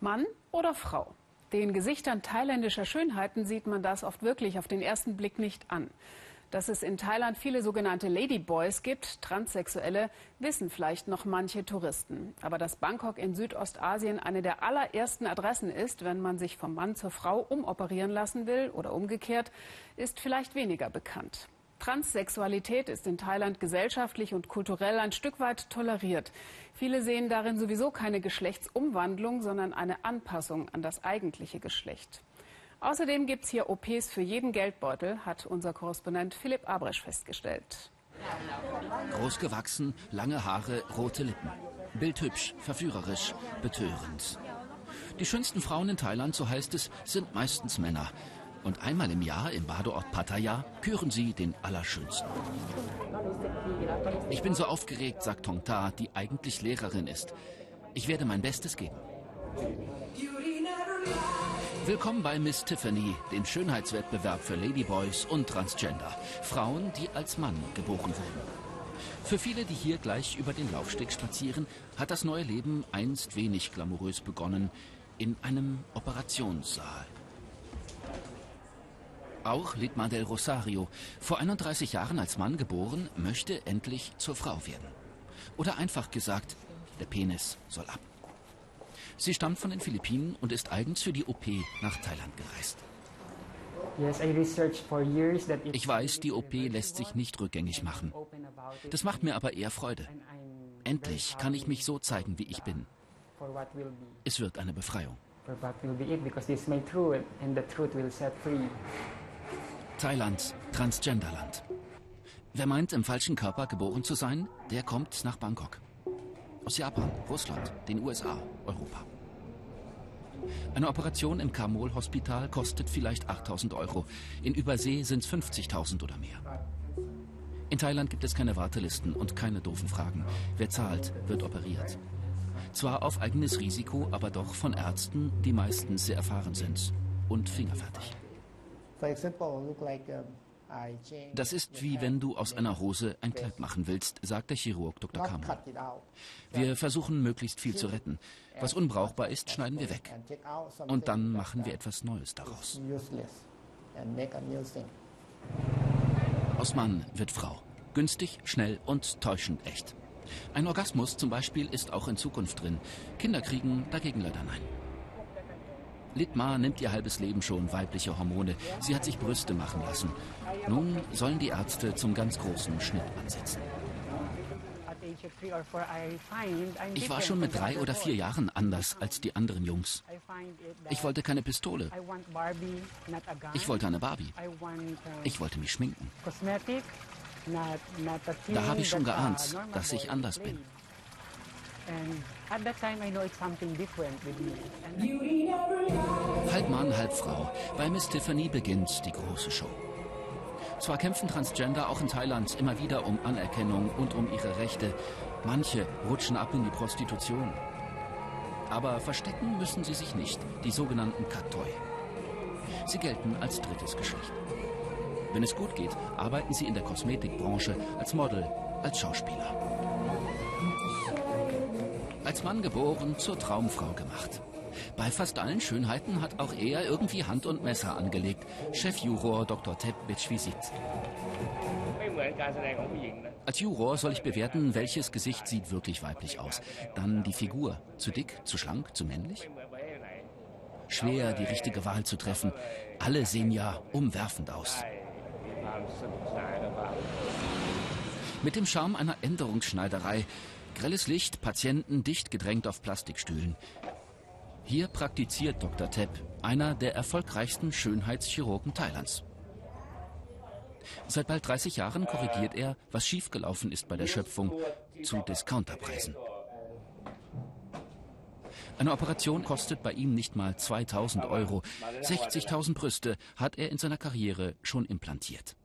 Mann oder Frau? Den Gesichtern thailändischer Schönheiten sieht man das oft wirklich auf den ersten Blick nicht an. Dass es in Thailand viele sogenannte Ladyboys gibt, Transsexuelle, wissen vielleicht noch manche Touristen. Aber dass Bangkok in Südostasien eine der allerersten Adressen ist, wenn man sich vom Mann zur Frau umoperieren lassen will oder umgekehrt, ist vielleicht weniger bekannt. Transsexualität ist in Thailand gesellschaftlich und kulturell ein Stück weit toleriert. Viele sehen darin sowieso keine Geschlechtsumwandlung, sondern eine Anpassung an das eigentliche Geschlecht. Außerdem gibt es hier OPs für jeden Geldbeutel, hat unser Korrespondent Philipp Abresch festgestellt. Groß gewachsen, lange Haare, rote Lippen. Bildhübsch, verführerisch, betörend. Die schönsten Frauen in Thailand, so heißt es, sind meistens Männer. Und einmal im Jahr im Badeort Pattaya küren sie den Allerschönsten. Ich bin so aufgeregt, sagt Tong Ta, die eigentlich Lehrerin ist. Ich werde mein Bestes geben. Willkommen bei Miss Tiffany, dem Schönheitswettbewerb für Ladyboys und Transgender. Frauen, die als Mann geboren wurden. Für viele, die hier gleich über den Laufsteg spazieren, hat das neue Leben einst wenig glamourös begonnen. In einem Operationssaal. Auch Litma del Rosario, vor 31 Jahren als Mann geboren, möchte endlich zur Frau werden. Oder einfach gesagt, der Penis soll ab. Sie stammt von den Philippinen und ist eigens für die OP nach Thailand gereist. Ich weiß, die OP lässt sich nicht rückgängig machen. Das macht mir aber eher Freude. Endlich kann ich mich so zeigen, wie ich bin. Es wird eine Befreiung. Thailand, Transgenderland. Wer meint, im falschen Körper geboren zu sein, der kommt nach Bangkok. Aus Japan, Russland, den USA, Europa. Eine Operation im Kamol-Hospital kostet vielleicht 8000 Euro. In Übersee sind es 50.000 oder mehr. In Thailand gibt es keine Wartelisten und keine doofen Fragen. Wer zahlt, wird operiert. Zwar auf eigenes Risiko, aber doch von Ärzten, die meistens sehr erfahren sind und fingerfertig. Das ist wie wenn du aus einer Hose ein Kleid machen willst, sagt der Chirurg Dr. Kammer. Wir versuchen möglichst viel zu retten. Was unbrauchbar ist, schneiden wir weg. Und dann machen wir etwas Neues daraus. Aus Mann wird Frau. Günstig, schnell und täuschend echt. Ein Orgasmus zum Beispiel ist auch in Zukunft drin. Kinder kriegen dagegen leider nein. Litmar nimmt ihr halbes Leben schon weibliche Hormone. Sie hat sich Brüste machen lassen. Nun sollen die Ärzte zum ganz großen Schnitt ansetzen. Ich war schon mit drei oder vier Jahren anders als die anderen Jungs. Ich wollte keine Pistole. Ich wollte eine Barbie. Ich wollte mich schminken. Da habe ich schon geahnt, dass ich anders bin. Halb Mann, halb Frau. Bei Miss Tiffany beginnt die große Show. Zwar kämpfen Transgender auch in Thailand immer wieder um Anerkennung und um ihre Rechte. Manche rutschen ab in die Prostitution. Aber verstecken müssen sie sich nicht, die sogenannten Katoi. Sie gelten als drittes Geschlecht. Wenn es gut geht, arbeiten sie in der Kosmetikbranche als Model, als Schauspieler. Als Mann geboren, zur Traumfrau gemacht. Bei fast allen Schönheiten hat auch er irgendwie Hand und Messer angelegt. Chefjuror Dr. Tep Bitschwisit. Als Juror soll ich bewerten, welches Gesicht sieht wirklich weiblich aus. Dann die Figur. Zu dick, zu schlank, zu männlich? Schwer, die richtige Wahl zu treffen. Alle sehen ja umwerfend aus. Mit dem Charme einer Änderungsschneiderei Grelles Licht, Patienten dicht gedrängt auf Plastikstühlen. Hier praktiziert Dr. Tepp, einer der erfolgreichsten Schönheitschirurgen Thailands. Seit bald 30 Jahren korrigiert er, was schiefgelaufen ist bei der Schöpfung, zu Discounterpreisen. Eine Operation kostet bei ihm nicht mal 2000 Euro. 60.000 Brüste hat er in seiner Karriere schon implantiert.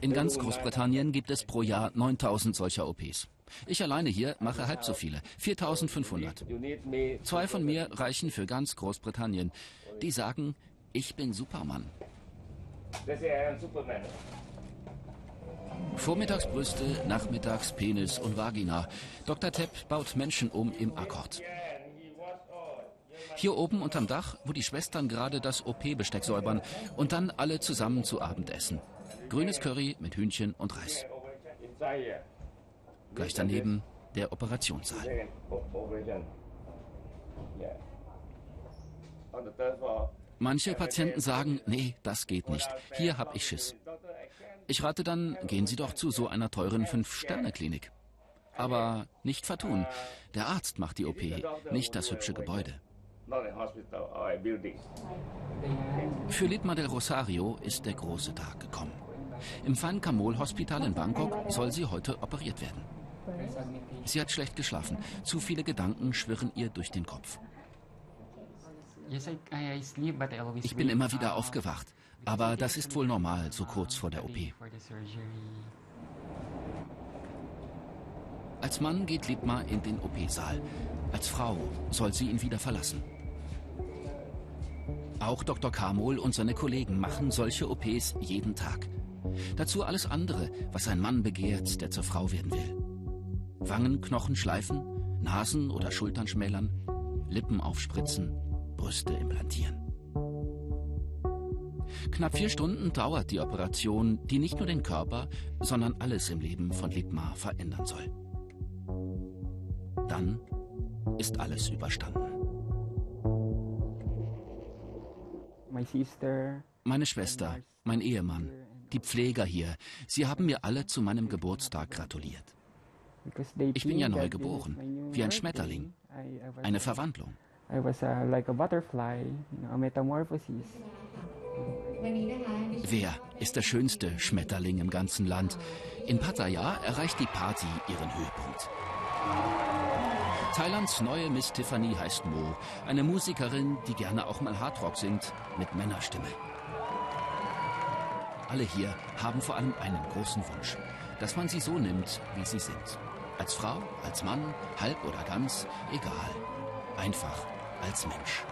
In ganz Großbritannien gibt es pro Jahr 9000 solcher OPs. Ich alleine hier mache halb so viele, 4500. Zwei von mir reichen für ganz Großbritannien. Die sagen, ich bin Superman. Vormittags Brüste, nachmittags Penis und Vagina. Dr. Tepp baut Menschen um im Akkord. Hier oben unterm Dach, wo die Schwestern gerade das OP-Besteck säubern und dann alle zusammen zu Abend essen. Grünes Curry mit Hühnchen und Reis. Gleich daneben der Operationssaal. Manche Patienten sagen, nee, das geht nicht. Hier hab ich Schiss. Ich rate dann, gehen Sie doch zu so einer teuren Fünf-Sterne-Klinik. Aber nicht vertun. Der Arzt macht die OP, nicht das hübsche Gebäude. Für Litma del Rosario ist der große Tag gekommen. Im Fan Kamol Hospital in Bangkok soll sie heute operiert werden. Sie hat schlecht geschlafen. Zu viele Gedanken schwirren ihr durch den Kopf. Ich bin immer wieder aufgewacht. Aber das ist wohl normal, so kurz vor der OP. Als Mann geht Liebma in den OP-Saal. Als Frau soll sie ihn wieder verlassen. Auch Dr. Kamol und seine Kollegen machen solche OPs jeden Tag. Dazu alles andere, was ein Mann begehrt, der zur Frau werden will. Wangenknochen schleifen, Nasen oder Schultern schmälern, Lippen aufspritzen, Brüste implantieren. Knapp vier Stunden dauert die Operation, die nicht nur den Körper, sondern alles im Leben von Litmar verändern soll. Dann ist alles überstanden. Meine Schwester, mein Ehemann, die Pfleger hier, sie haben mir alle zu meinem Geburtstag gratuliert. Ich bin ja neu geboren, wie ein Schmetterling, eine Verwandlung. Wer ist der schönste Schmetterling im ganzen Land? In Pattaya erreicht die Party ihren Höhepunkt. Thailands neue Miss Tiffany heißt Mo, eine Musikerin, die gerne auch mal Hardrock singt, mit Männerstimme. Alle hier haben vor allem einen großen Wunsch, dass man sie so nimmt, wie sie sind. Als Frau, als Mann, halb oder ganz, egal. Einfach als Mensch.